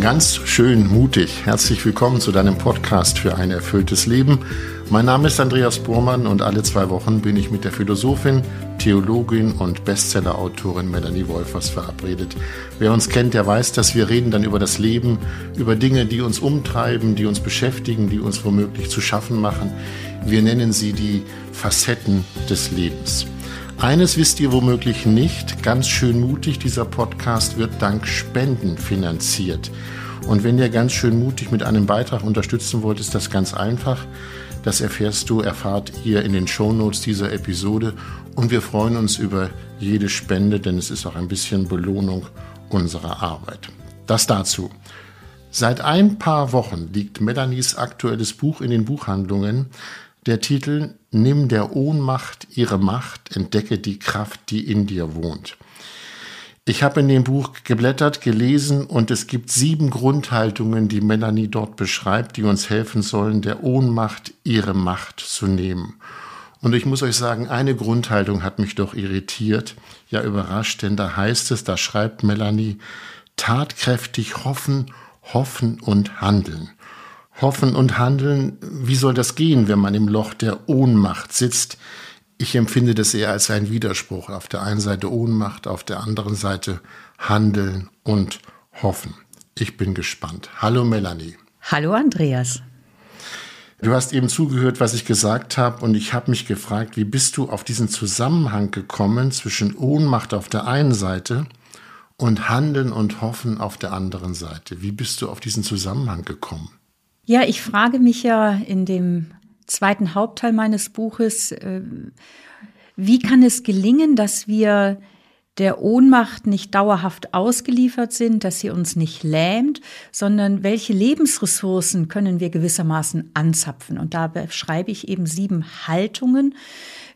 Ganz schön mutig. Herzlich willkommen zu deinem Podcast für ein erfülltes Leben. Mein Name ist Andreas Burmann und alle zwei Wochen bin ich mit der Philosophin, Theologin und Bestsellerautorin Melanie Wolfers verabredet. Wer uns kennt, der weiß, dass wir reden dann über das Leben, über Dinge, die uns umtreiben, die uns beschäftigen, die uns womöglich zu schaffen machen. Wir nennen sie die Facetten des Lebens. Eines wisst ihr womöglich nicht, ganz schön mutig, dieser Podcast wird dank Spenden finanziert. Und wenn ihr ganz schön mutig mit einem Beitrag unterstützen wollt, ist das ganz einfach. Das erfährst du, erfahrt ihr in den Shownotes dieser Episode und wir freuen uns über jede Spende, denn es ist auch ein bisschen Belohnung unserer Arbeit. Das dazu. Seit ein paar Wochen liegt Melanies aktuelles Buch in den Buchhandlungen. Der Titel Nimm der Ohnmacht ihre Macht, entdecke die Kraft, die in dir wohnt. Ich habe in dem Buch geblättert, gelesen und es gibt sieben Grundhaltungen, die Melanie dort beschreibt, die uns helfen sollen, der Ohnmacht ihre Macht zu nehmen. Und ich muss euch sagen, eine Grundhaltung hat mich doch irritiert, ja überrascht, denn da heißt es, da schreibt Melanie, tatkräftig hoffen, hoffen und handeln. Hoffen und Handeln, wie soll das gehen, wenn man im Loch der Ohnmacht sitzt? Ich empfinde das eher als einen Widerspruch. Auf der einen Seite Ohnmacht, auf der anderen Seite Handeln und Hoffen. Ich bin gespannt. Hallo Melanie. Hallo Andreas. Du hast eben zugehört, was ich gesagt habe, und ich habe mich gefragt, wie bist du auf diesen Zusammenhang gekommen zwischen Ohnmacht auf der einen Seite und Handeln und Hoffen auf der anderen Seite? Wie bist du auf diesen Zusammenhang gekommen? Ja, ich frage mich ja in dem zweiten Hauptteil meines Buches, äh, wie kann es gelingen, dass wir der Ohnmacht nicht dauerhaft ausgeliefert sind, dass sie uns nicht lähmt, sondern welche Lebensressourcen können wir gewissermaßen anzapfen. Und da beschreibe ich eben sieben Haltungen,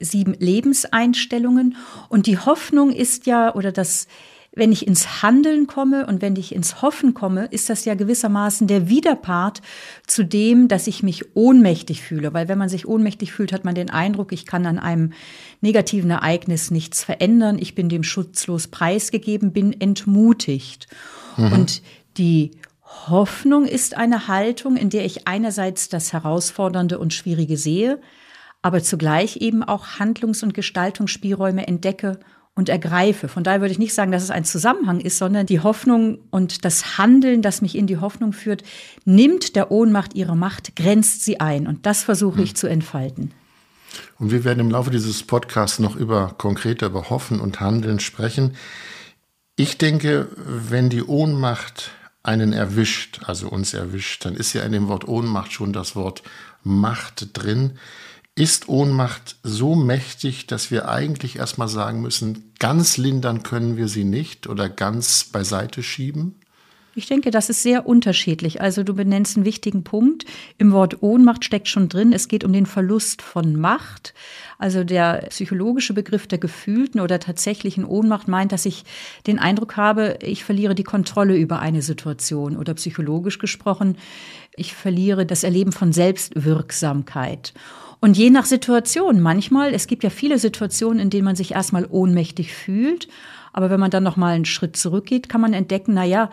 sieben Lebenseinstellungen. Und die Hoffnung ist ja, oder das wenn ich ins Handeln komme und wenn ich ins Hoffen komme, ist das ja gewissermaßen der Widerpart zu dem, dass ich mich ohnmächtig fühle. Weil wenn man sich ohnmächtig fühlt, hat man den Eindruck, ich kann an einem negativen Ereignis nichts verändern, ich bin dem schutzlos preisgegeben, bin entmutigt. Mhm. Und die Hoffnung ist eine Haltung, in der ich einerseits das Herausfordernde und Schwierige sehe, aber zugleich eben auch Handlungs- und Gestaltungsspielräume entdecke und ergreife. Von daher würde ich nicht sagen, dass es ein Zusammenhang ist, sondern die Hoffnung und das Handeln, das mich in die Hoffnung führt, nimmt der Ohnmacht ihre Macht, grenzt sie ein. Und das versuche ich hm. zu entfalten. Und wir werden im Laufe dieses Podcasts noch über konkreter über Hoffen und Handeln sprechen. Ich denke, wenn die Ohnmacht einen erwischt, also uns erwischt, dann ist ja in dem Wort Ohnmacht schon das Wort Macht drin. Ist Ohnmacht so mächtig, dass wir eigentlich erstmal sagen müssen, ganz lindern können wir sie nicht oder ganz beiseite schieben? Ich denke, das ist sehr unterschiedlich. Also du benennst einen wichtigen Punkt. Im Wort Ohnmacht steckt schon drin, es geht um den Verlust von Macht. Also der psychologische Begriff der gefühlten oder tatsächlichen Ohnmacht meint, dass ich den Eindruck habe, ich verliere die Kontrolle über eine Situation oder psychologisch gesprochen, ich verliere das Erleben von Selbstwirksamkeit. Und je nach Situation, manchmal, es gibt ja viele Situationen, in denen man sich erstmal ohnmächtig fühlt, aber wenn man dann noch mal einen Schritt zurückgeht, kann man entdecken, na ja,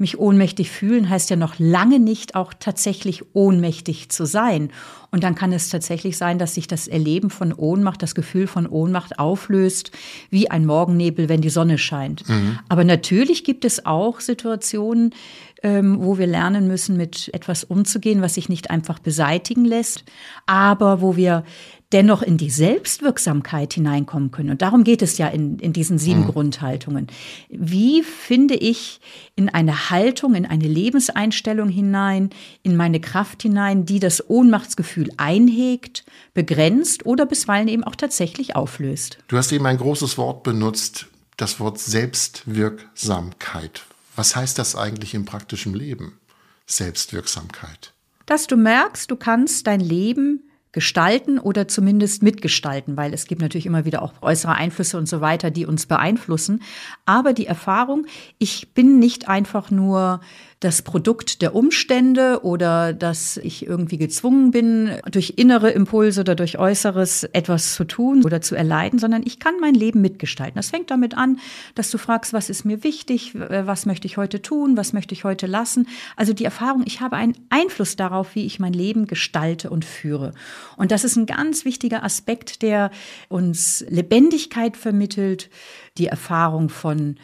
mich ohnmächtig fühlen heißt ja noch lange nicht auch tatsächlich ohnmächtig zu sein. Und dann kann es tatsächlich sein, dass sich das Erleben von Ohnmacht, das Gefühl von Ohnmacht auflöst, wie ein Morgennebel, wenn die Sonne scheint. Mhm. Aber natürlich gibt es auch Situationen, ähm, wo wir lernen müssen, mit etwas umzugehen, was sich nicht einfach beseitigen lässt, aber wo wir dennoch in die Selbstwirksamkeit hineinkommen können. Und darum geht es ja in, in diesen sieben mhm. Grundhaltungen. Wie finde ich in eine Haltung, in eine Lebenseinstellung hinein, in meine Kraft hinein, die das Ohnmachtsgefühl einhegt, begrenzt oder bisweilen eben auch tatsächlich auflöst? Du hast eben ein großes Wort benutzt, das Wort Selbstwirksamkeit. Was heißt das eigentlich im praktischen Leben? Selbstwirksamkeit. Dass du merkst, du kannst dein Leben gestalten oder zumindest mitgestalten, weil es gibt natürlich immer wieder auch äußere Einflüsse und so weiter, die uns beeinflussen. Aber die Erfahrung, ich bin nicht einfach nur das Produkt der Umstände oder dass ich irgendwie gezwungen bin, durch innere Impulse oder durch Äußeres etwas zu tun oder zu erleiden, sondern ich kann mein Leben mitgestalten. Das fängt damit an, dass du fragst, was ist mir wichtig, was möchte ich heute tun, was möchte ich heute lassen. Also die Erfahrung, ich habe einen Einfluss darauf, wie ich mein Leben gestalte und führe. Und das ist ein ganz wichtiger Aspekt, der uns Lebendigkeit vermittelt, die Erfahrung von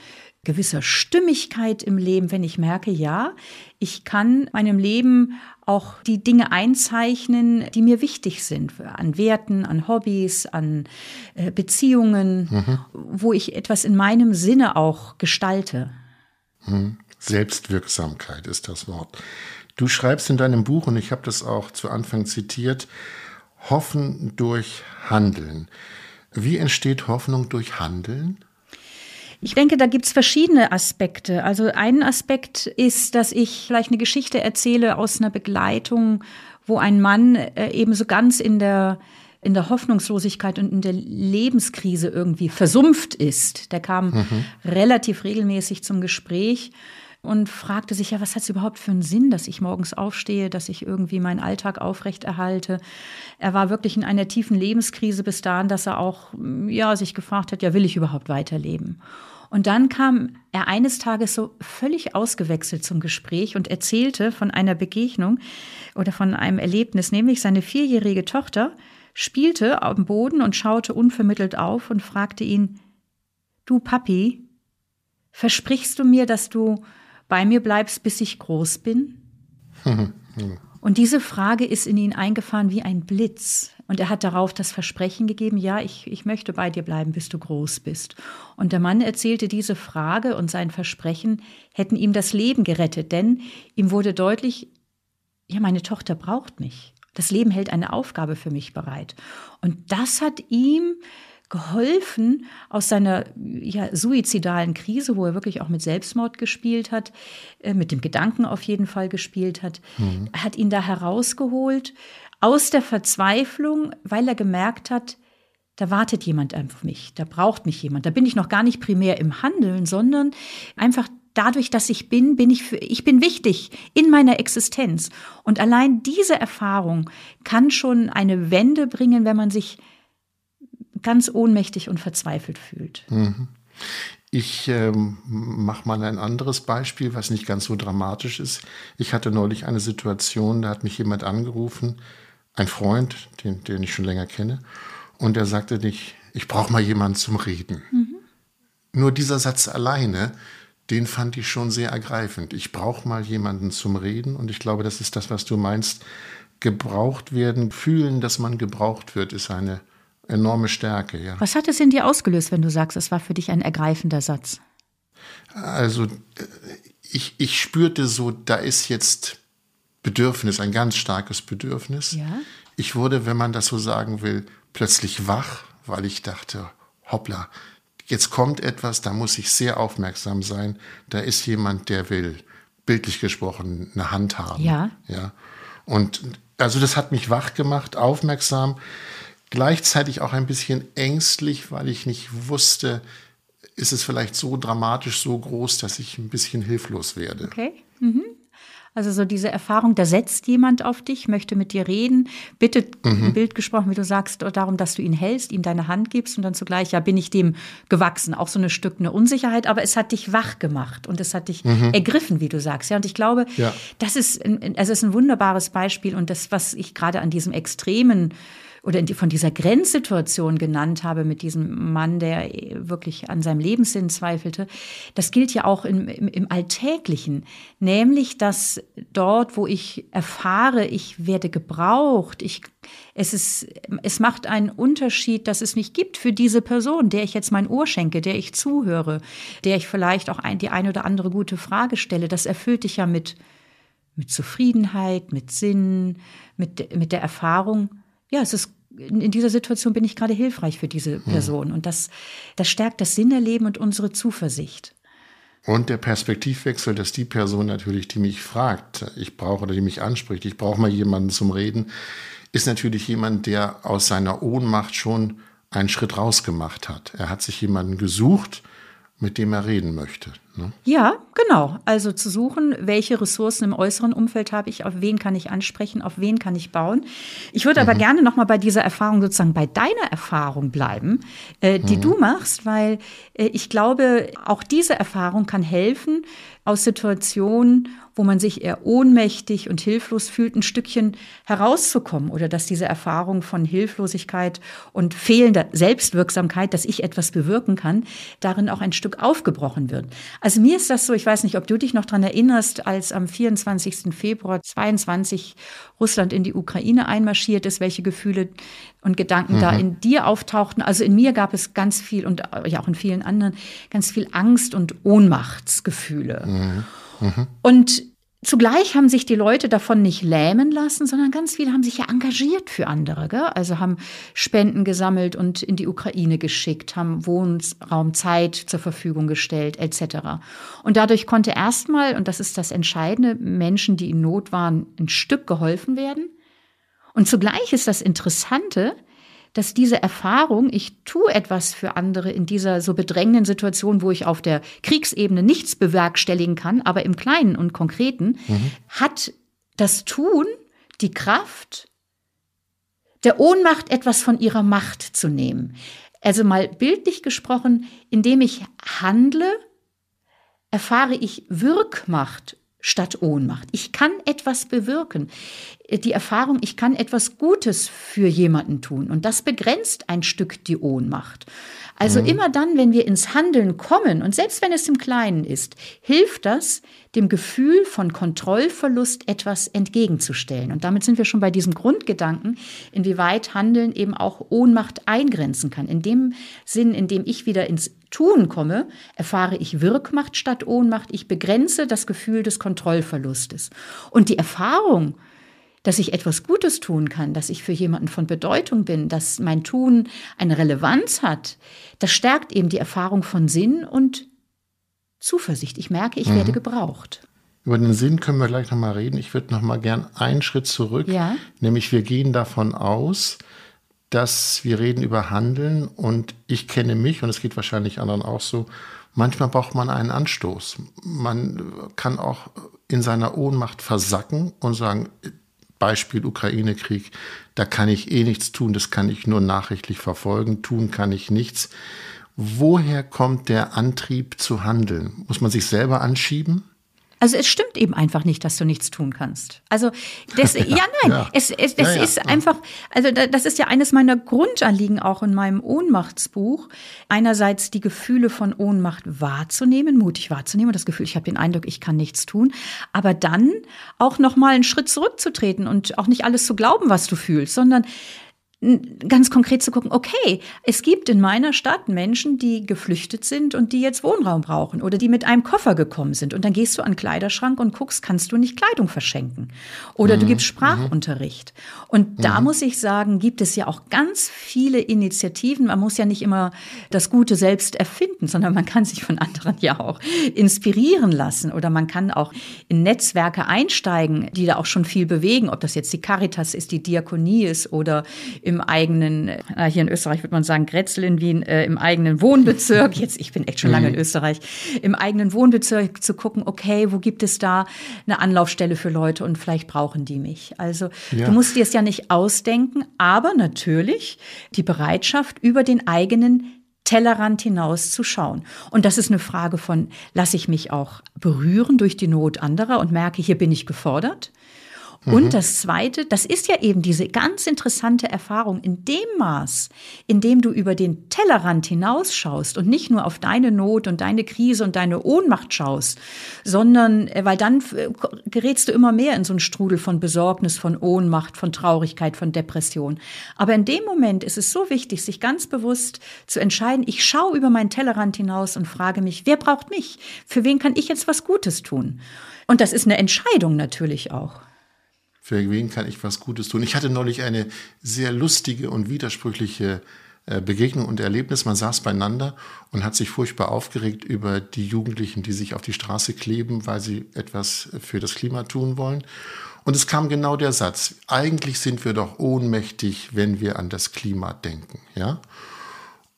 gewisser Stimmigkeit im Leben, wenn ich merke, ja, ich kann meinem Leben auch die Dinge einzeichnen, die mir wichtig sind, an Werten, an Hobbys, an äh, Beziehungen, mhm. wo ich etwas in meinem Sinne auch gestalte. Mhm. Selbstwirksamkeit ist das Wort. Du schreibst in deinem Buch, und ich habe das auch zu Anfang zitiert, Hoffen durch Handeln. Wie entsteht Hoffnung durch Handeln? Ich denke, da gibt es verschiedene Aspekte. Also ein Aspekt ist, dass ich vielleicht eine Geschichte erzähle aus einer Begleitung, wo ein Mann äh, eben so ganz in der in der Hoffnungslosigkeit und in der Lebenskrise irgendwie versumpft ist. Der kam mhm. relativ regelmäßig zum Gespräch und fragte sich ja, was hat es überhaupt für einen Sinn, dass ich morgens aufstehe, dass ich irgendwie meinen Alltag aufrechterhalte. Er war wirklich in einer tiefen Lebenskrise bis dahin, dass er auch ja sich gefragt hat, ja, will ich überhaupt weiterleben? Und dann kam er eines Tages so völlig ausgewechselt zum Gespräch und erzählte von einer Begegnung oder von einem Erlebnis, nämlich seine vierjährige Tochter spielte am Boden und schaute unvermittelt auf und fragte ihn, Du Papi, versprichst du mir, dass du bei mir bleibst, bis ich groß bin? Und diese Frage ist in ihn eingefahren wie ein Blitz. Und er hat darauf das Versprechen gegeben, ja, ich, ich möchte bei dir bleiben, bis du groß bist. Und der Mann erzählte, diese Frage und sein Versprechen hätten ihm das Leben gerettet, denn ihm wurde deutlich, ja, meine Tochter braucht mich. Das Leben hält eine Aufgabe für mich bereit. Und das hat ihm geholfen aus seiner ja, suizidalen Krise, wo er wirklich auch mit Selbstmord gespielt hat, äh, mit dem Gedanken auf jeden Fall gespielt hat, mhm. hat ihn da herausgeholt aus der Verzweiflung, weil er gemerkt hat, da wartet jemand auf mich, da braucht mich jemand. Da bin ich noch gar nicht primär im Handeln, sondern einfach dadurch, dass ich bin, bin ich für, ich bin wichtig in meiner Existenz. Und allein diese Erfahrung kann schon eine Wende bringen, wenn man sich ganz ohnmächtig und verzweifelt fühlt. Mhm. Ich ähm, mache mal ein anderes Beispiel, was nicht ganz so dramatisch ist. Ich hatte neulich eine Situation, da hat mich jemand angerufen, ein Freund, den, den ich schon länger kenne, und er sagte nicht, ich brauche mal jemanden zum Reden. Mhm. Nur dieser Satz alleine, den fand ich schon sehr ergreifend. Ich brauche mal jemanden zum Reden und ich glaube, das ist das, was du meinst. Gebraucht werden, fühlen, dass man gebraucht wird, ist eine enorme Stärke, ja. Was hat es in dir ausgelöst, wenn du sagst, es war für dich ein ergreifender Satz? Also ich, ich spürte so, da ist jetzt Bedürfnis, ein ganz starkes Bedürfnis. Ja. Ich wurde, wenn man das so sagen will, plötzlich wach, weil ich dachte, hoppla, jetzt kommt etwas, da muss ich sehr aufmerksam sein. Da ist jemand, der will, bildlich gesprochen, eine Hand haben. Ja. ja. Und also das hat mich wach gemacht, aufmerksam gleichzeitig auch ein bisschen ängstlich, weil ich nicht wusste, ist es vielleicht so dramatisch, so groß, dass ich ein bisschen hilflos werde. Okay. Mhm. Also so diese Erfahrung, da setzt jemand auf dich, möchte mit dir reden, bittet mhm. ein Bild gesprochen, wie du sagst, darum, dass du ihn hältst, ihm deine Hand gibst und dann zugleich, ja, bin ich dem gewachsen. Auch so ein Stück eine Unsicherheit, aber es hat dich wach gemacht und es hat dich mhm. ergriffen, wie du sagst. Ja, und ich glaube, ja. das ist, ein, also ist ein wunderbares Beispiel und das, was ich gerade an diesem extremen oder von dieser Grenzsituation genannt habe mit diesem Mann, der wirklich an seinem Lebenssinn zweifelte, das gilt ja auch im, im, im Alltäglichen, nämlich dass dort, wo ich erfahre, ich werde gebraucht, ich es ist, es macht einen Unterschied, dass es mich gibt für diese Person, der ich jetzt mein Ohr schenke, der ich zuhöre, der ich vielleicht auch ein, die eine oder andere gute Frage stelle. Das erfüllt dich ja mit, mit Zufriedenheit, mit Sinn, mit, mit der Erfahrung. Ja, es ist in dieser Situation bin ich gerade hilfreich für diese hm. Person. Und das, das stärkt das Sinnerleben und unsere Zuversicht. Und der Perspektivwechsel, dass die Person natürlich, die mich fragt, ich brauche oder die mich anspricht, ich brauche mal jemanden zum Reden, ist natürlich jemand, der aus seiner Ohnmacht schon einen Schritt rausgemacht hat. Er hat sich jemanden gesucht, mit dem er reden möchte. Ne? Ja, genau. Also zu suchen, welche Ressourcen im äußeren Umfeld habe ich, auf wen kann ich ansprechen, auf wen kann ich bauen. Ich würde mhm. aber gerne noch mal bei dieser Erfahrung sozusagen bei deiner Erfahrung bleiben, äh, die mhm. du machst, weil äh, ich glaube, auch diese Erfahrung kann helfen, aus Situationen wo man sich eher ohnmächtig und hilflos fühlt, ein Stückchen herauszukommen oder dass diese Erfahrung von Hilflosigkeit und fehlender Selbstwirksamkeit, dass ich etwas bewirken kann, darin auch ein Stück aufgebrochen wird. Also mir ist das so, ich weiß nicht, ob du dich noch dran erinnerst, als am 24. Februar 22 Russland in die Ukraine einmarschiert ist, welche Gefühle und Gedanken mhm. da in dir auftauchten. Also in mir gab es ganz viel und ja auch in vielen anderen ganz viel Angst und Ohnmachtsgefühle. Mhm. Mhm. Und Zugleich haben sich die Leute davon nicht lähmen lassen, sondern ganz viele haben sich ja engagiert für andere. Gell? Also haben Spenden gesammelt und in die Ukraine geschickt, haben Wohnraum, Zeit zur Verfügung gestellt, etc. Und dadurch konnte erstmal, und das ist das Entscheidende, Menschen, die in Not waren, ein Stück geholfen werden. Und zugleich ist das Interessante, dass diese Erfahrung, ich tue etwas für andere in dieser so bedrängenden Situation, wo ich auf der Kriegsebene nichts bewerkstelligen kann, aber im Kleinen und Konkreten, mhm. hat das Tun die Kraft, der Ohnmacht etwas von ihrer Macht zu nehmen. Also mal bildlich gesprochen, indem ich handle, erfahre ich Wirkmacht statt Ohnmacht. Ich kann etwas bewirken. Die Erfahrung, ich kann etwas Gutes für jemanden tun. Und das begrenzt ein Stück die Ohnmacht. Also mhm. immer dann, wenn wir ins Handeln kommen, und selbst wenn es im Kleinen ist, hilft das, dem Gefühl von Kontrollverlust etwas entgegenzustellen. Und damit sind wir schon bei diesem Grundgedanken, inwieweit Handeln eben auch Ohnmacht eingrenzen kann. In dem Sinn, in dem ich wieder ins Tun komme, erfahre ich Wirkmacht statt Ohnmacht. Ich begrenze das Gefühl des Kontrollverlustes. Und die Erfahrung, dass ich etwas Gutes tun kann, dass ich für jemanden von Bedeutung bin, dass mein Tun eine Relevanz hat, das stärkt eben die Erfahrung von Sinn und Zuversicht. Ich merke, ich mhm. werde gebraucht. Über den Sinn können wir gleich nochmal reden. Ich würde nochmal gern einen Schritt zurück. Ja? Nämlich wir gehen davon aus, dass wir reden über Handeln und ich kenne mich und es geht wahrscheinlich anderen auch so. Manchmal braucht man einen Anstoß. Man kann auch in seiner Ohnmacht versacken und sagen, Beispiel Ukraine-Krieg, da kann ich eh nichts tun, das kann ich nur nachrichtlich verfolgen, tun kann ich nichts. Woher kommt der Antrieb zu handeln? Muss man sich selber anschieben? Also es stimmt eben einfach nicht, dass du nichts tun kannst. Also das, ja, ja nein, ja. es, es, es ja, ist einfach, also das ist ja eines meiner Grundanliegen auch in meinem Ohnmachtsbuch. Einerseits die Gefühle von Ohnmacht wahrzunehmen, mutig wahrzunehmen, das Gefühl, ich habe den Eindruck, ich kann nichts tun, aber dann auch noch mal einen Schritt zurückzutreten und auch nicht alles zu glauben, was du fühlst, sondern ganz konkret zu gucken, okay, es gibt in meiner Stadt Menschen, die geflüchtet sind und die jetzt Wohnraum brauchen oder die mit einem Koffer gekommen sind. Und dann gehst du an den Kleiderschrank und guckst, kannst du nicht Kleidung verschenken? Oder mhm. du gibst Sprachunterricht. Und mhm. da muss ich sagen, gibt es ja auch ganz viele Initiativen. Man muss ja nicht immer das Gute selbst erfinden, sondern man kann sich von anderen ja auch inspirieren lassen. Oder man kann auch in Netzwerke einsteigen, die da auch schon viel bewegen, ob das jetzt die Caritas ist, die Diakonie ist oder im eigenen, äh, hier in Österreich würde man sagen, Grätzl in Wien, äh, im eigenen Wohnbezirk, jetzt, ich bin echt schon lange in mhm. Österreich, im eigenen Wohnbezirk zu gucken, okay, wo gibt es da eine Anlaufstelle für Leute und vielleicht brauchen die mich. Also ja. du musst dir es ja nicht ausdenken, aber natürlich die Bereitschaft über den eigenen Tellerrand hinaus zu schauen. Und das ist eine Frage von, lasse ich mich auch berühren durch die Not anderer und merke, hier bin ich gefordert? Und mhm. das Zweite, das ist ja eben diese ganz interessante Erfahrung in dem Maß, in dem du über den Tellerrand hinausschaust und nicht nur auf deine Not und deine Krise und deine Ohnmacht schaust, sondern, äh, weil dann äh, gerätst du immer mehr in so einen Strudel von Besorgnis, von Ohnmacht, von Traurigkeit, von Depression. Aber in dem Moment ist es so wichtig, sich ganz bewusst zu entscheiden, ich schaue über meinen Tellerrand hinaus und frage mich, wer braucht mich? Für wen kann ich jetzt was Gutes tun? Und das ist eine Entscheidung natürlich auch für wen kann ich was Gutes tun. Ich hatte neulich eine sehr lustige und widersprüchliche äh, Begegnung und Erlebnis. Man saß beieinander und hat sich furchtbar aufgeregt über die Jugendlichen, die sich auf die Straße kleben, weil sie etwas für das Klima tun wollen. Und es kam genau der Satz, eigentlich sind wir doch ohnmächtig, wenn wir an das Klima denken, ja?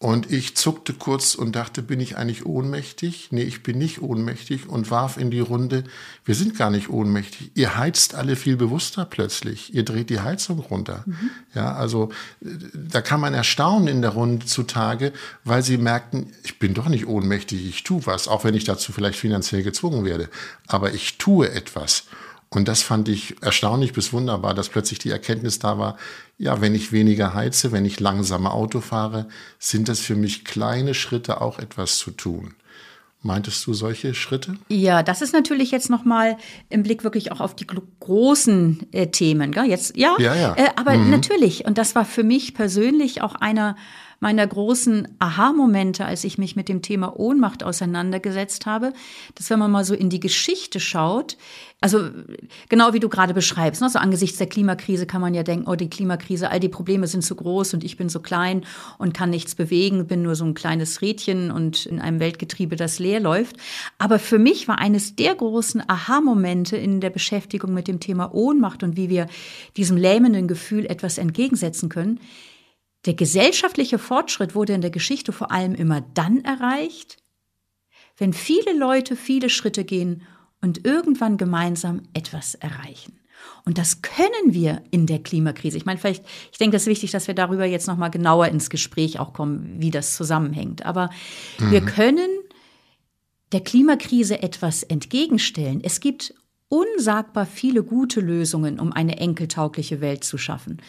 Und ich zuckte kurz und dachte, bin ich eigentlich ohnmächtig? Nee, ich bin nicht ohnmächtig und warf in die Runde, wir sind gar nicht ohnmächtig. Ihr heizt alle viel bewusster plötzlich. Ihr dreht die Heizung runter. Mhm. Ja, also da kann man erstaunen in der Runde zutage, weil sie merkten, ich bin doch nicht ohnmächtig, ich tue was, auch wenn ich dazu vielleicht finanziell gezwungen werde. Aber ich tue etwas. Und das fand ich erstaunlich bis wunderbar, dass plötzlich die Erkenntnis da war, ja, wenn ich weniger heize, wenn ich langsamer Auto fahre, sind das für mich kleine Schritte auch etwas zu tun. Meintest du solche Schritte? Ja, das ist natürlich jetzt noch mal im Blick wirklich auch auf die großen äh, Themen. Gell? Jetzt, ja, ja, ja. Äh, aber mhm. natürlich. Und das war für mich persönlich auch einer meiner großen Aha-Momente, als ich mich mit dem Thema Ohnmacht auseinandergesetzt habe, dass wenn man mal so in die Geschichte schaut, also genau wie du gerade beschreibst, ne, so angesichts der Klimakrise kann man ja denken, oh, die Klimakrise, all die Probleme sind zu groß und ich bin so klein und kann nichts bewegen, bin nur so ein kleines Rädchen und in einem Weltgetriebe, das leer läuft. Aber für mich war eines der großen Aha-Momente in der Beschäftigung mit dem Thema Ohnmacht und wie wir diesem lähmenden Gefühl etwas entgegensetzen können, der gesellschaftliche Fortschritt wurde in der Geschichte vor allem immer dann erreicht, wenn viele Leute viele Schritte gehen und irgendwann gemeinsam etwas erreichen. Und das können wir in der Klimakrise. Ich meine, vielleicht, ich denke, es ist wichtig, dass wir darüber jetzt nochmal genauer ins Gespräch auch kommen, wie das zusammenhängt. Aber mhm. wir können der Klimakrise etwas entgegenstellen. Es gibt unsagbar viele gute Lösungen, um eine enkeltaugliche Welt zu schaffen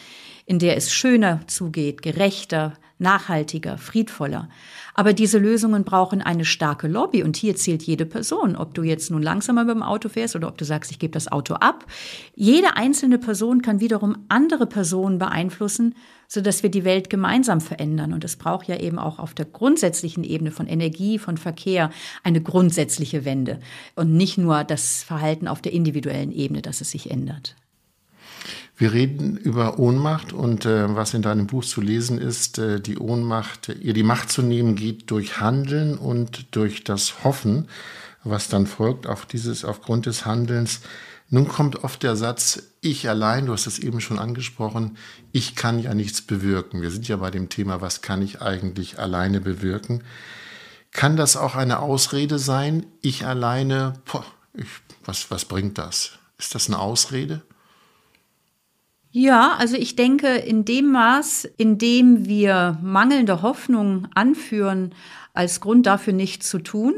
in der es schöner zugeht, gerechter, nachhaltiger, friedvoller. Aber diese Lösungen brauchen eine starke Lobby und hier zählt jede Person, ob du jetzt nun langsamer mit dem Auto fährst oder ob du sagst, ich gebe das Auto ab. Jede einzelne Person kann wiederum andere Personen beeinflussen, sodass wir die Welt gemeinsam verändern. Und es braucht ja eben auch auf der grundsätzlichen Ebene von Energie, von Verkehr eine grundsätzliche Wende und nicht nur das Verhalten auf der individuellen Ebene, dass es sich ändert. Wir reden über Ohnmacht und äh, was in deinem Buch zu lesen ist, äh, die Ohnmacht, ihr die Macht zu nehmen, geht durch Handeln und durch das Hoffen, was dann folgt auf dieses, aufgrund des Handelns. Nun kommt oft der Satz, ich allein, du hast es eben schon angesprochen, ich kann ja nichts bewirken. Wir sind ja bei dem Thema, was kann ich eigentlich alleine bewirken? Kann das auch eine Ausrede sein? Ich alleine, boah, ich, was, was bringt das? Ist das eine Ausrede? Ja, also ich denke, in dem Maß, in dem wir mangelnde Hoffnung anführen, als Grund dafür nichts zu tun,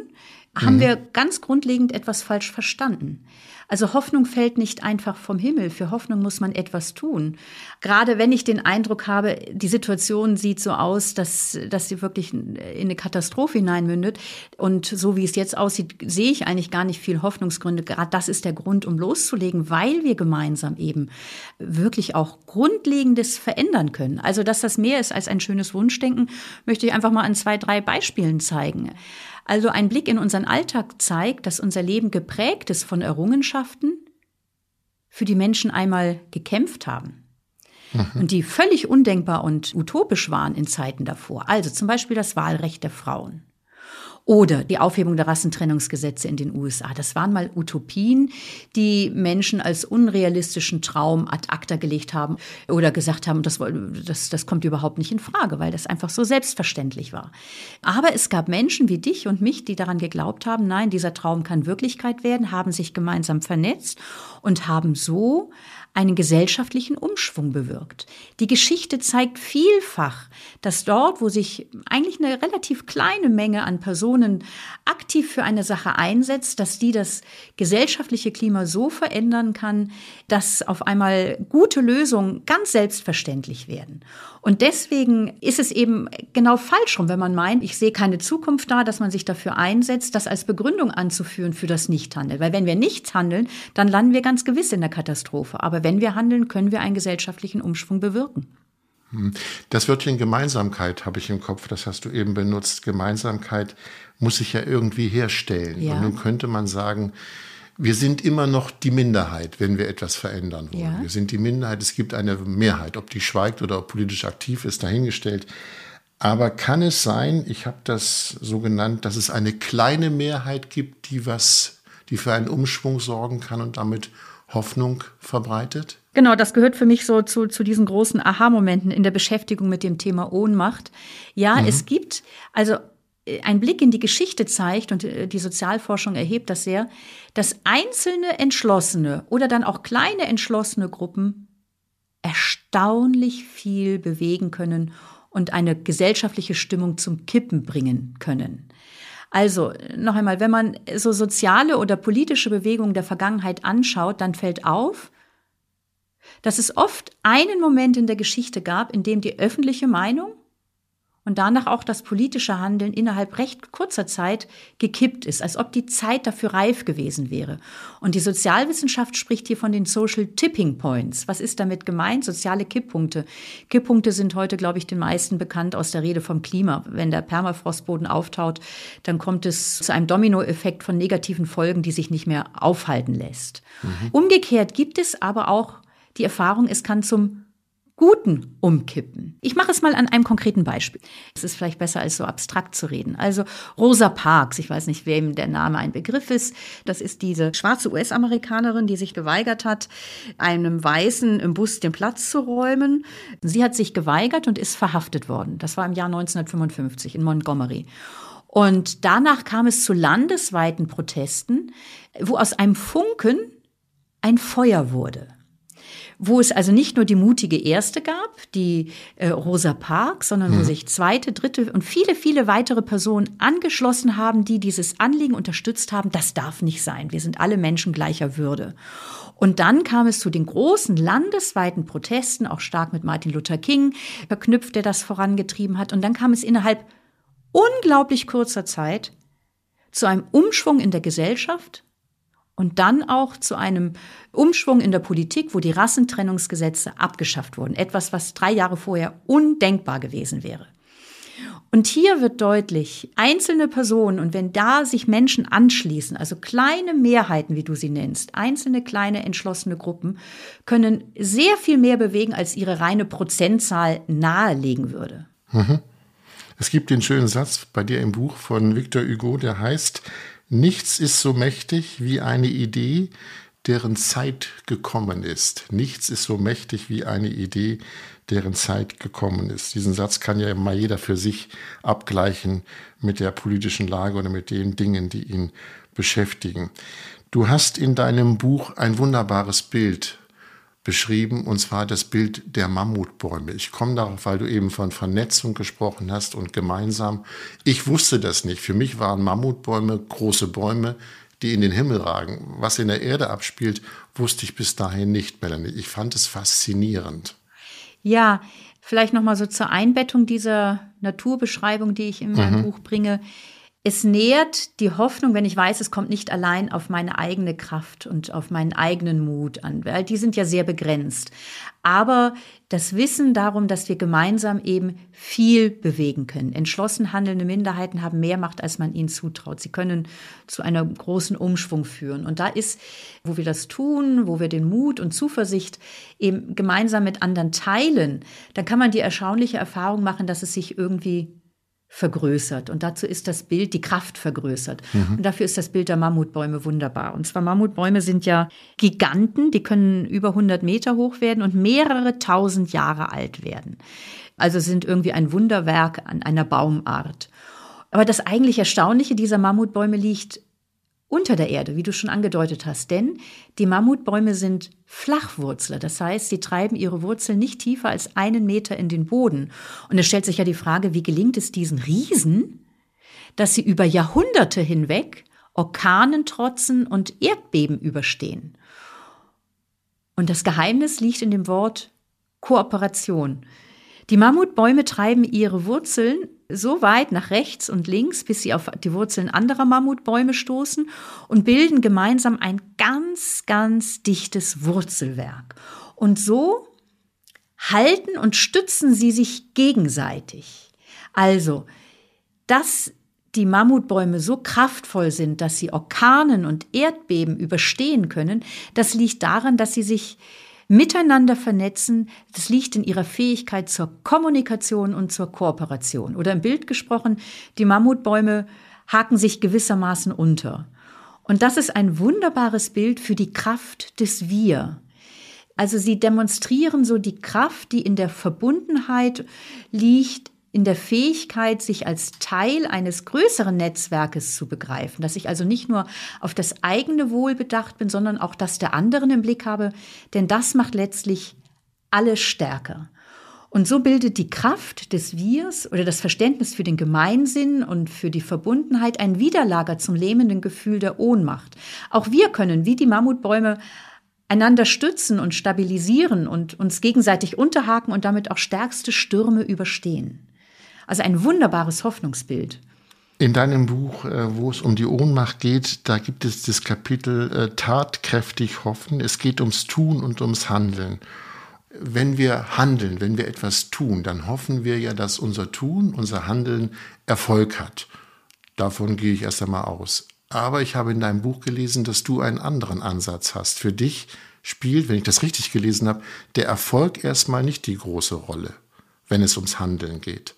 haben mhm. wir ganz grundlegend etwas falsch verstanden. Also Hoffnung fällt nicht einfach vom Himmel. Für Hoffnung muss man etwas tun. Gerade wenn ich den Eindruck habe, die Situation sieht so aus, dass, dass sie wirklich in eine Katastrophe hineinmündet. Und so wie es jetzt aussieht, sehe ich eigentlich gar nicht viel Hoffnungsgründe. Gerade das ist der Grund, um loszulegen, weil wir gemeinsam eben wirklich auch Grundlegendes verändern können. Also, dass das mehr ist als ein schönes Wunschdenken, möchte ich einfach mal an zwei, drei Beispielen zeigen. Also ein Blick in unseren Alltag zeigt, dass unser Leben geprägt ist von Errungenschaften, für die Menschen einmal gekämpft haben. Mhm. Und die völlig undenkbar und utopisch waren in Zeiten davor. Also zum Beispiel das Wahlrecht der Frauen oder die Aufhebung der Rassentrennungsgesetze in den USA. Das waren mal Utopien, die Menschen als unrealistischen Traum ad acta gelegt haben oder gesagt haben, das, das, das kommt überhaupt nicht in Frage, weil das einfach so selbstverständlich war. Aber es gab Menschen wie dich und mich, die daran geglaubt haben, nein, dieser Traum kann Wirklichkeit werden, haben sich gemeinsam vernetzt und haben so einen gesellschaftlichen Umschwung bewirkt. Die Geschichte zeigt vielfach, dass dort, wo sich eigentlich eine relativ kleine Menge an Personen aktiv für eine Sache einsetzt, dass die das gesellschaftliche Klima so verändern kann, dass auf einmal gute Lösungen ganz selbstverständlich werden. Und deswegen ist es eben genau falsch rum, wenn man meint, ich sehe keine Zukunft da, dass man sich dafür einsetzt, das als Begründung anzuführen für das Nichthandeln. Weil wenn wir nichts handeln, dann landen wir ganz gewiss in der Katastrophe. Aber wenn wir handeln, können wir einen gesellschaftlichen Umschwung bewirken. Hm. Das Wörtchen Gemeinsamkeit habe ich im Kopf, das hast du eben benutzt. Gemeinsamkeit muss sich ja irgendwie herstellen. Ja. Und nun könnte man sagen, wir sind immer noch die Minderheit, wenn wir etwas verändern wollen. Ja. Wir sind die Minderheit, es gibt eine Mehrheit. Ob die schweigt oder ob politisch aktiv ist, dahingestellt. Aber kann es sein, ich habe das so genannt, dass es eine kleine Mehrheit gibt, die was, die für einen Umschwung sorgen kann und damit Hoffnung verbreitet? Genau, das gehört für mich so zu, zu diesen großen Aha-Momenten in der Beschäftigung mit dem Thema Ohnmacht. Ja, mhm. es gibt, also äh, ein Blick in die Geschichte zeigt, und äh, die Sozialforschung erhebt das sehr, dass einzelne entschlossene oder dann auch kleine entschlossene Gruppen erstaunlich viel bewegen können und eine gesellschaftliche Stimmung zum Kippen bringen können. Also noch einmal, wenn man so soziale oder politische Bewegungen der Vergangenheit anschaut, dann fällt auf, dass es oft einen Moment in der Geschichte gab, in dem die öffentliche Meinung und danach auch das politische Handeln innerhalb recht kurzer Zeit gekippt ist, als ob die Zeit dafür reif gewesen wäre. Und die Sozialwissenschaft spricht hier von den Social Tipping Points. Was ist damit gemeint? Soziale Kipppunkte. Kipppunkte sind heute, glaube ich, den meisten bekannt aus der Rede vom Klima. Wenn der Permafrostboden auftaut, dann kommt es zu einem Dominoeffekt von negativen Folgen, die sich nicht mehr aufhalten lässt. Mhm. Umgekehrt gibt es aber auch die Erfahrung, es kann zum Guten umkippen. Ich mache es mal an einem konkreten Beispiel. Es ist vielleicht besser, als so abstrakt zu reden. Also Rosa Parks, ich weiß nicht, wem der Name ein Begriff ist. Das ist diese schwarze US-Amerikanerin, die sich geweigert hat, einem Weißen im Bus den Platz zu räumen. Sie hat sich geweigert und ist verhaftet worden. Das war im Jahr 1955 in Montgomery. Und danach kam es zu landesweiten Protesten, wo aus einem Funken ein Feuer wurde wo es also nicht nur die mutige Erste gab, die äh, Rosa Parks, sondern mhm. wo sich zweite, dritte und viele, viele weitere Personen angeschlossen haben, die dieses Anliegen unterstützt haben, das darf nicht sein. Wir sind alle Menschen gleicher Würde. Und dann kam es zu den großen landesweiten Protesten, auch stark mit Martin Luther King verknüpft, der das vorangetrieben hat. Und dann kam es innerhalb unglaublich kurzer Zeit zu einem Umschwung in der Gesellschaft, und dann auch zu einem Umschwung in der Politik, wo die Rassentrennungsgesetze abgeschafft wurden. Etwas, was drei Jahre vorher undenkbar gewesen wäre. Und hier wird deutlich, einzelne Personen und wenn da sich Menschen anschließen, also kleine Mehrheiten, wie du sie nennst, einzelne kleine entschlossene Gruppen, können sehr viel mehr bewegen, als ihre reine Prozentzahl nahelegen würde. Mhm. Es gibt den schönen Satz bei dir im Buch von Victor Hugo, der heißt, Nichts ist so mächtig wie eine Idee, deren Zeit gekommen ist. Nichts ist so mächtig wie eine Idee, deren Zeit gekommen ist. Diesen Satz kann ja mal jeder für sich abgleichen mit der politischen Lage oder mit den Dingen, die ihn beschäftigen. Du hast in deinem Buch ein wunderbares Bild beschrieben, und zwar das Bild der Mammutbäume. Ich komme darauf, weil du eben von Vernetzung gesprochen hast und gemeinsam. Ich wusste das nicht. Für mich waren Mammutbäume große Bäume, die in den Himmel ragen. Was in der Erde abspielt, wusste ich bis dahin nicht, Melanie. Ich fand es faszinierend. Ja, vielleicht noch mal so zur Einbettung dieser Naturbeschreibung, die ich in meinem mhm. Buch bringe es nährt die Hoffnung, wenn ich weiß, es kommt nicht allein auf meine eigene Kraft und auf meinen eigenen Mut an, weil die sind ja sehr begrenzt. Aber das Wissen darum, dass wir gemeinsam eben viel bewegen können. Entschlossen handelnde Minderheiten haben mehr Macht, als man ihnen zutraut. Sie können zu einem großen Umschwung führen. Und da ist, wo wir das tun, wo wir den Mut und Zuversicht eben gemeinsam mit anderen teilen, dann kann man die erstaunliche Erfahrung machen, dass es sich irgendwie vergrößert. Und dazu ist das Bild, die Kraft vergrößert. Mhm. Und dafür ist das Bild der Mammutbäume wunderbar. Und zwar Mammutbäume sind ja Giganten, die können über 100 Meter hoch werden und mehrere tausend Jahre alt werden. Also sind irgendwie ein Wunderwerk an einer Baumart. Aber das eigentlich Erstaunliche dieser Mammutbäume liegt unter der Erde, wie du schon angedeutet hast. Denn die Mammutbäume sind Flachwurzler. Das heißt, sie treiben ihre Wurzeln nicht tiefer als einen Meter in den Boden. Und es stellt sich ja die Frage, wie gelingt es diesen Riesen, dass sie über Jahrhunderte hinweg Orkanen trotzen und Erdbeben überstehen. Und das Geheimnis liegt in dem Wort Kooperation. Die Mammutbäume treiben ihre Wurzeln so weit nach rechts und links, bis sie auf die Wurzeln anderer Mammutbäume stoßen und bilden gemeinsam ein ganz, ganz dichtes Wurzelwerk. Und so halten und stützen sie sich gegenseitig. Also, dass die Mammutbäume so kraftvoll sind, dass sie Orkanen und Erdbeben überstehen können, das liegt daran, dass sie sich miteinander vernetzen, das liegt in ihrer Fähigkeit zur Kommunikation und zur Kooperation. Oder im Bild gesprochen, die Mammutbäume haken sich gewissermaßen unter. Und das ist ein wunderbares Bild für die Kraft des Wir. Also sie demonstrieren so die Kraft, die in der Verbundenheit liegt, in der Fähigkeit, sich als Teil eines größeren Netzwerkes zu begreifen, dass ich also nicht nur auf das eigene Wohl bedacht bin, sondern auch das der anderen im Blick habe, denn das macht letztlich alle stärker. Und so bildet die Kraft des Wirs oder das Verständnis für den Gemeinsinn und für die Verbundenheit ein Widerlager zum lähmenden Gefühl der Ohnmacht. Auch wir können, wie die Mammutbäume, einander stützen und stabilisieren und uns gegenseitig unterhaken und damit auch stärkste Stürme überstehen. Also ein wunderbares Hoffnungsbild. In deinem Buch, äh, wo es um die Ohnmacht geht, da gibt es das Kapitel äh, Tatkräftig hoffen. Es geht ums Tun und ums Handeln wenn wir handeln, wenn wir etwas tun, dann hoffen wir ja, dass unser Tun, unser Handeln Erfolg hat. Davon gehe ich erst einmal aus. Aber ich habe in deinem Buch gelesen, dass du einen anderen Ansatz hast. Für dich spielt, wenn ich das richtig gelesen habe, der Erfolg erstmal nicht die große Rolle, wenn es ums Handeln geht.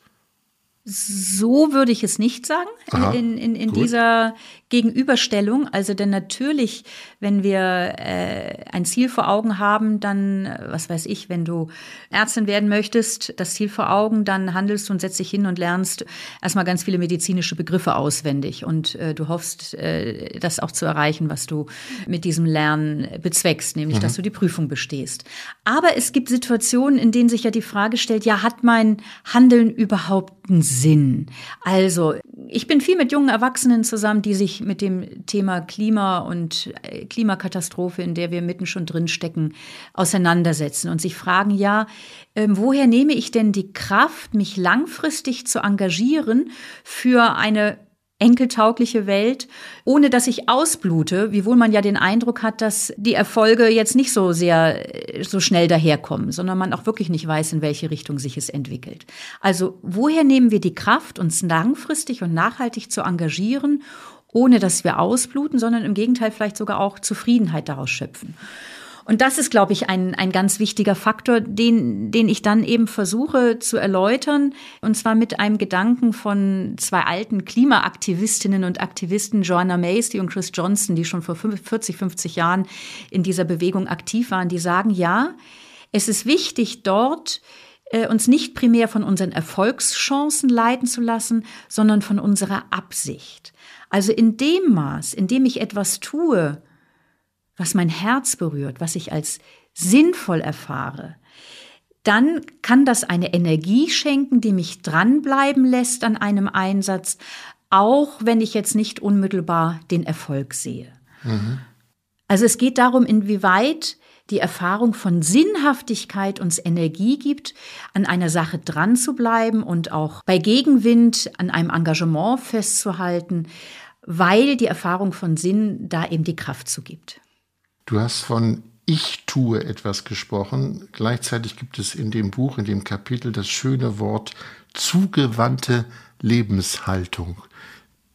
So würde ich es nicht sagen Aha, in, in, in dieser Gegenüberstellung. Also denn natürlich, wenn wir äh, ein Ziel vor Augen haben, dann, was weiß ich, wenn du Ärztin werden möchtest, das Ziel vor Augen, dann handelst du und setzt dich hin und lernst erstmal ganz viele medizinische Begriffe auswendig. Und äh, du hoffst, äh, das auch zu erreichen, was du mit diesem Lernen bezweckst, nämlich, mhm. dass du die Prüfung bestehst. Aber es gibt Situationen, in denen sich ja die Frage stellt, ja, hat mein Handeln überhaupt einen Sinn? Also, ich bin viel mit jungen Erwachsenen zusammen, die sich mit dem Thema Klima und äh, Klimakatastrophe, in der wir mitten schon drin stecken, auseinandersetzen und sich fragen, ja, äh, woher nehme ich denn die Kraft, mich langfristig zu engagieren für eine enkeltaugliche Welt, ohne dass ich ausblute, wiewohl man ja den Eindruck hat, dass die Erfolge jetzt nicht so sehr äh, so schnell daherkommen, sondern man auch wirklich nicht weiß, in welche Richtung sich es entwickelt. Also woher nehmen wir die Kraft, uns langfristig und nachhaltig zu engagieren, ohne dass wir ausbluten, sondern im Gegenteil vielleicht sogar auch Zufriedenheit daraus schöpfen? Und das ist, glaube ich, ein, ein ganz wichtiger Faktor, den, den ich dann eben versuche zu erläutern. Und zwar mit einem Gedanken von zwei alten Klimaaktivistinnen und Aktivisten, Joanna Macy und Chris Johnson, die schon vor 40, 50 Jahren in dieser Bewegung aktiv waren, die sagen, ja, es ist wichtig, dort äh, uns nicht primär von unseren Erfolgschancen leiten zu lassen, sondern von unserer Absicht. Also in dem Maß, in dem ich etwas tue, was mein Herz berührt, was ich als sinnvoll erfahre, dann kann das eine Energie schenken, die mich dranbleiben lässt an einem Einsatz, auch wenn ich jetzt nicht unmittelbar den Erfolg sehe. Mhm. Also es geht darum, inwieweit die Erfahrung von Sinnhaftigkeit uns Energie gibt, an einer Sache dran zu bleiben und auch bei Gegenwind an einem Engagement festzuhalten, weil die Erfahrung von Sinn da eben die Kraft zugibt. Du hast von ich tue etwas gesprochen. Gleichzeitig gibt es in dem Buch, in dem Kapitel das schöne Wort zugewandte Lebenshaltung.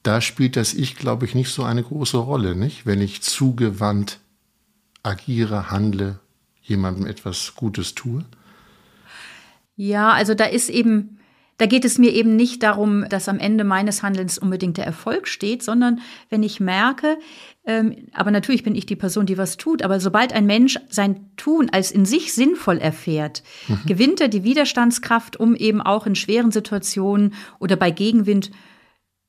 Da spielt das Ich, glaube ich, nicht so eine große Rolle, nicht? Wenn ich zugewandt agiere, handle, jemandem etwas Gutes tue. Ja, also da ist eben da geht es mir eben nicht darum, dass am Ende meines Handelns unbedingt der Erfolg steht, sondern wenn ich merke, ähm, aber natürlich bin ich die Person, die was tut, aber sobald ein Mensch sein Tun als in sich sinnvoll erfährt, mhm. gewinnt er die Widerstandskraft, um eben auch in schweren Situationen oder bei Gegenwind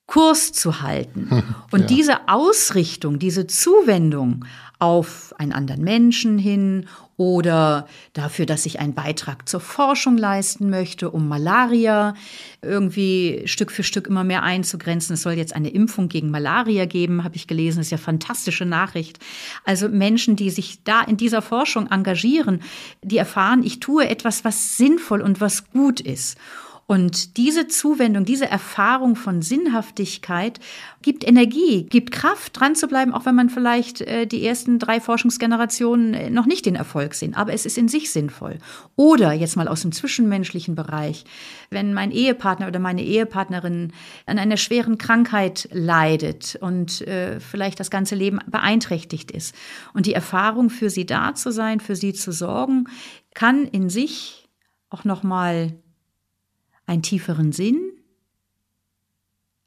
Kurs zu halten. Und ja. diese Ausrichtung, diese Zuwendung auf einen anderen Menschen hin oder dafür, dass ich einen Beitrag zur Forschung leisten möchte, um Malaria irgendwie Stück für Stück immer mehr einzugrenzen. Es soll jetzt eine Impfung gegen Malaria geben, habe ich gelesen. Das ist ja fantastische Nachricht. Also Menschen, die sich da in dieser Forschung engagieren, die erfahren, ich tue etwas, was sinnvoll und was gut ist. Und diese Zuwendung, diese Erfahrung von Sinnhaftigkeit gibt Energie, gibt Kraft, dran zu bleiben, auch wenn man vielleicht äh, die ersten drei Forschungsgenerationen äh, noch nicht den Erfolg sehen. Aber es ist in sich sinnvoll. Oder jetzt mal aus dem zwischenmenschlichen Bereich, wenn mein Ehepartner oder meine Ehepartnerin an einer schweren Krankheit leidet und äh, vielleicht das ganze Leben beeinträchtigt ist und die Erfahrung für sie da zu sein, für sie zu sorgen, kann in sich auch noch mal einen tieferen Sinn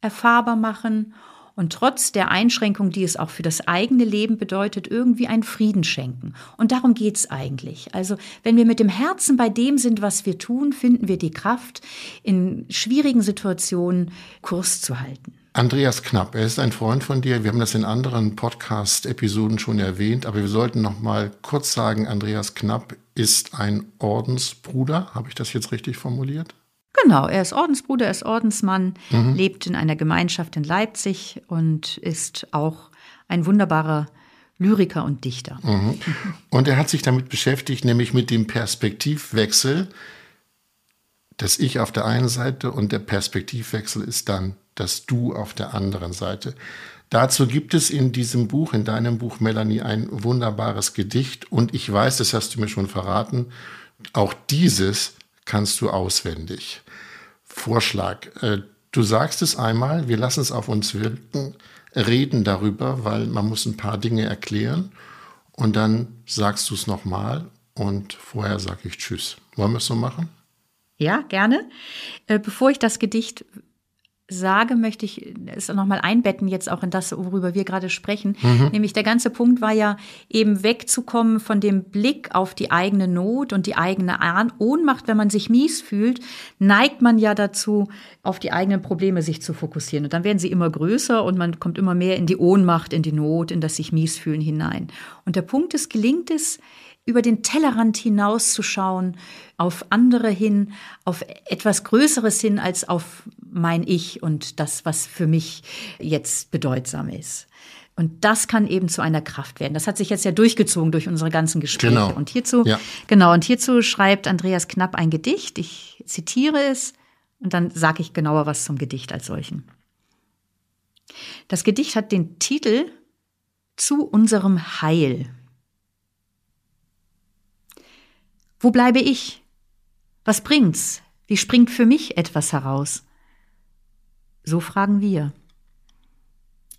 erfahrbar machen und trotz der Einschränkung, die es auch für das eigene Leben bedeutet, irgendwie einen Frieden schenken. Und darum geht's eigentlich. Also wenn wir mit dem Herzen bei dem sind, was wir tun, finden wir die Kraft, in schwierigen Situationen Kurs zu halten. Andreas Knapp, er ist ein Freund von dir. Wir haben das in anderen Podcast-Episoden schon erwähnt, aber wir sollten noch mal kurz sagen, Andreas Knapp ist ein Ordensbruder. Habe ich das jetzt richtig formuliert? Genau, er ist Ordensbruder, er ist Ordensmann, mhm. lebt in einer Gemeinschaft in Leipzig und ist auch ein wunderbarer Lyriker und Dichter. Mhm. Und er hat sich damit beschäftigt, nämlich mit dem Perspektivwechsel, das Ich auf der einen Seite und der Perspektivwechsel ist dann das Du auf der anderen Seite. Dazu gibt es in diesem Buch, in deinem Buch, Melanie, ein wunderbares Gedicht. Und ich weiß, das hast du mir schon verraten, auch dieses kannst du auswendig. Vorschlag. Äh, du sagst es einmal, wir lassen es auf uns wirken, reden darüber, weil man muss ein paar Dinge erklären. Und dann sagst du es nochmal und vorher sage ich Tschüss. Wollen wir es so machen? Ja, gerne. Äh, bevor ich das Gedicht sage, möchte ich es nochmal einbetten, jetzt auch in das, worüber wir gerade sprechen. Mhm. Nämlich der ganze Punkt war ja eben wegzukommen von dem Blick auf die eigene Not und die eigene Ohnmacht. Wenn man sich mies fühlt, neigt man ja dazu, auf die eigenen Probleme sich zu fokussieren. Und dann werden sie immer größer und man kommt immer mehr in die Ohnmacht, in die Not, in das sich mies fühlen hinein. Und der Punkt ist, gelingt es, über den Tellerrand hinauszuschauen, auf andere hin, auf etwas Größeres hin als auf mein Ich und das, was für mich jetzt bedeutsam ist. Und das kann eben zu einer Kraft werden. Das hat sich jetzt ja durchgezogen durch unsere ganzen Gespräche. Genau. Und hierzu, ja. genau, und hierzu schreibt Andreas Knapp ein Gedicht. Ich zitiere es und dann sage ich genauer was zum Gedicht als solchen. Das Gedicht hat den Titel Zu unserem Heil. Wo bleibe ich? Was bringt's? Wie springt für mich etwas heraus? So fragen wir.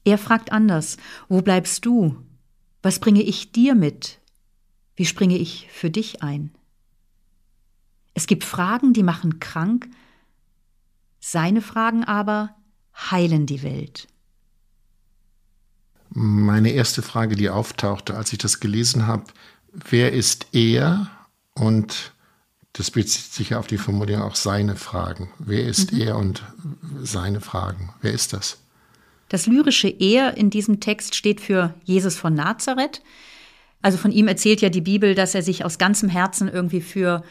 Er fragt anders. Wo bleibst du? Was bringe ich dir mit? Wie springe ich für dich ein? Es gibt Fragen, die machen krank. Seine Fragen aber heilen die Welt. Meine erste Frage, die auftauchte, als ich das gelesen habe, wer ist er und das bezieht sich ja auf die Formulierung auch seine Fragen. Wer ist mhm. er und seine Fragen? Wer ist das? Das lyrische Er in diesem Text steht für Jesus von Nazareth. Also von ihm erzählt ja die Bibel, dass er sich aus ganzem Herzen irgendwie für,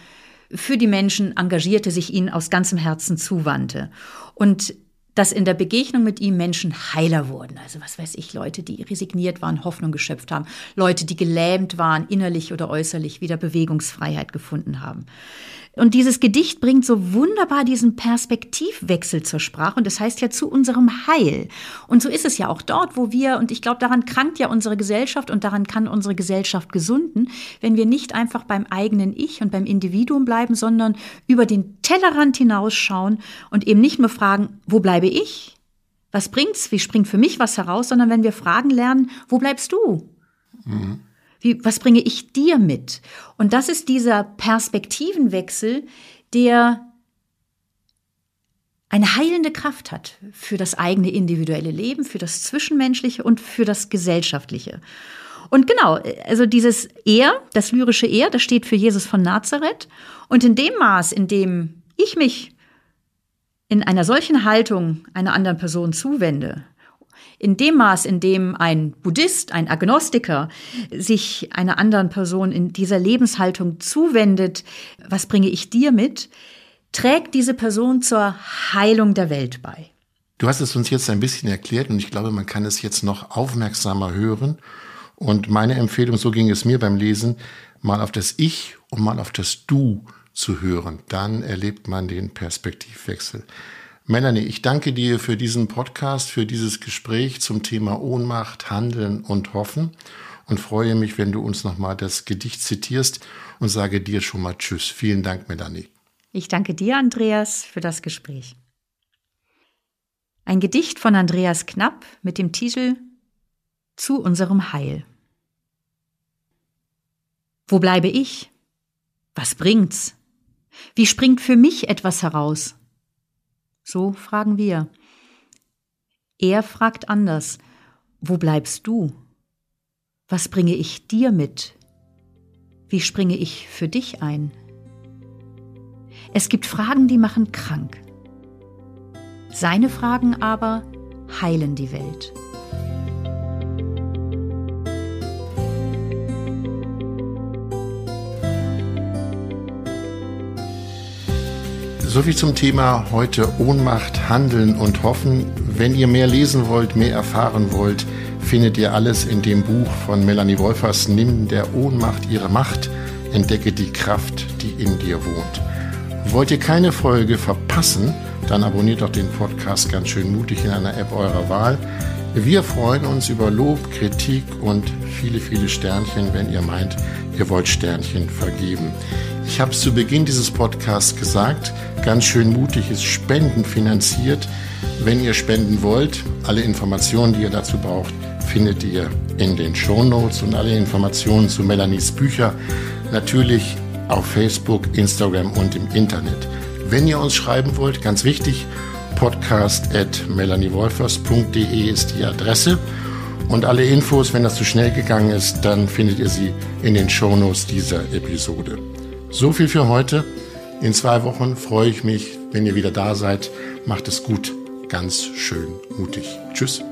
für die Menschen engagierte, sich ihnen aus ganzem Herzen zuwandte. Und dass in der Begegnung mit ihm Menschen heiler wurden. Also was weiß ich, Leute, die resigniert waren, Hoffnung geschöpft haben, Leute, die gelähmt waren, innerlich oder äußerlich, wieder Bewegungsfreiheit gefunden haben. Und dieses Gedicht bringt so wunderbar diesen Perspektivwechsel zur Sprache und das heißt ja zu unserem Heil. Und so ist es ja auch dort, wo wir, und ich glaube, daran krankt ja unsere Gesellschaft und daran kann unsere Gesellschaft gesunden, wenn wir nicht einfach beim eigenen Ich und beim Individuum bleiben, sondern über den Tellerrand hinausschauen und eben nicht nur fragen, wo bleibe ich? Was bringt's? Wie springt für mich was heraus? Sondern wenn wir fragen lernen, wo bleibst du? Mhm. Wie, was bringe ich dir mit? Und das ist dieser Perspektivenwechsel, der eine heilende Kraft hat für das eigene individuelle Leben, für das Zwischenmenschliche und für das Gesellschaftliche. Und genau, also dieses Er, das lyrische Er, das steht für Jesus von Nazareth. Und in dem Maß, in dem ich mich in einer solchen Haltung einer anderen Person zuwende, in dem Maß, in dem ein Buddhist, ein Agnostiker sich einer anderen Person in dieser Lebenshaltung zuwendet, was bringe ich dir mit, trägt diese Person zur Heilung der Welt bei. Du hast es uns jetzt ein bisschen erklärt und ich glaube, man kann es jetzt noch aufmerksamer hören. Und meine Empfehlung, so ging es mir beim Lesen, mal auf das Ich und mal auf das Du zu hören. Dann erlebt man den Perspektivwechsel. Melanie, ich danke dir für diesen Podcast, für dieses Gespräch zum Thema Ohnmacht, Handeln und Hoffen und freue mich, wenn du uns nochmal das Gedicht zitierst und sage dir schon mal Tschüss. Vielen Dank, Melanie. Ich danke dir, Andreas, für das Gespräch. Ein Gedicht von Andreas Knapp mit dem Titel Zu unserem Heil. Wo bleibe ich? Was bringt's? Wie springt für mich etwas heraus? So fragen wir. Er fragt anders, wo bleibst du? Was bringe ich dir mit? Wie springe ich für dich ein? Es gibt Fragen, die machen krank. Seine Fragen aber heilen die Welt. So viel zum Thema heute Ohnmacht, Handeln und Hoffen. Wenn ihr mehr lesen wollt, mehr erfahren wollt, findet ihr alles in dem Buch von Melanie Wolfers Nimm der Ohnmacht ihre Macht, entdecke die Kraft, die in dir wohnt. Wollt ihr keine Folge verpassen, dann abonniert doch den Podcast ganz schön mutig in einer App eurer Wahl. Wir freuen uns über Lob, Kritik und viele, viele Sternchen, wenn ihr meint, ihr wollt Sternchen vergeben. Ich habe es zu Beginn dieses Podcasts gesagt, ganz schön mutig ist spendenfinanziert. Wenn ihr spenden wollt, alle Informationen, die ihr dazu braucht, findet ihr in den Show Notes und alle Informationen zu Melanies Bücher natürlich auf Facebook, Instagram und im Internet. Wenn ihr uns schreiben wollt, ganz wichtig, podcast at melaniewolfers.de ist die Adresse. Und alle Infos, wenn das zu schnell gegangen ist, dann findet ihr sie in den Shownotes dieser Episode. So viel für heute. In zwei Wochen freue ich mich, wenn ihr wieder da seid. Macht es gut, ganz schön mutig. Tschüss.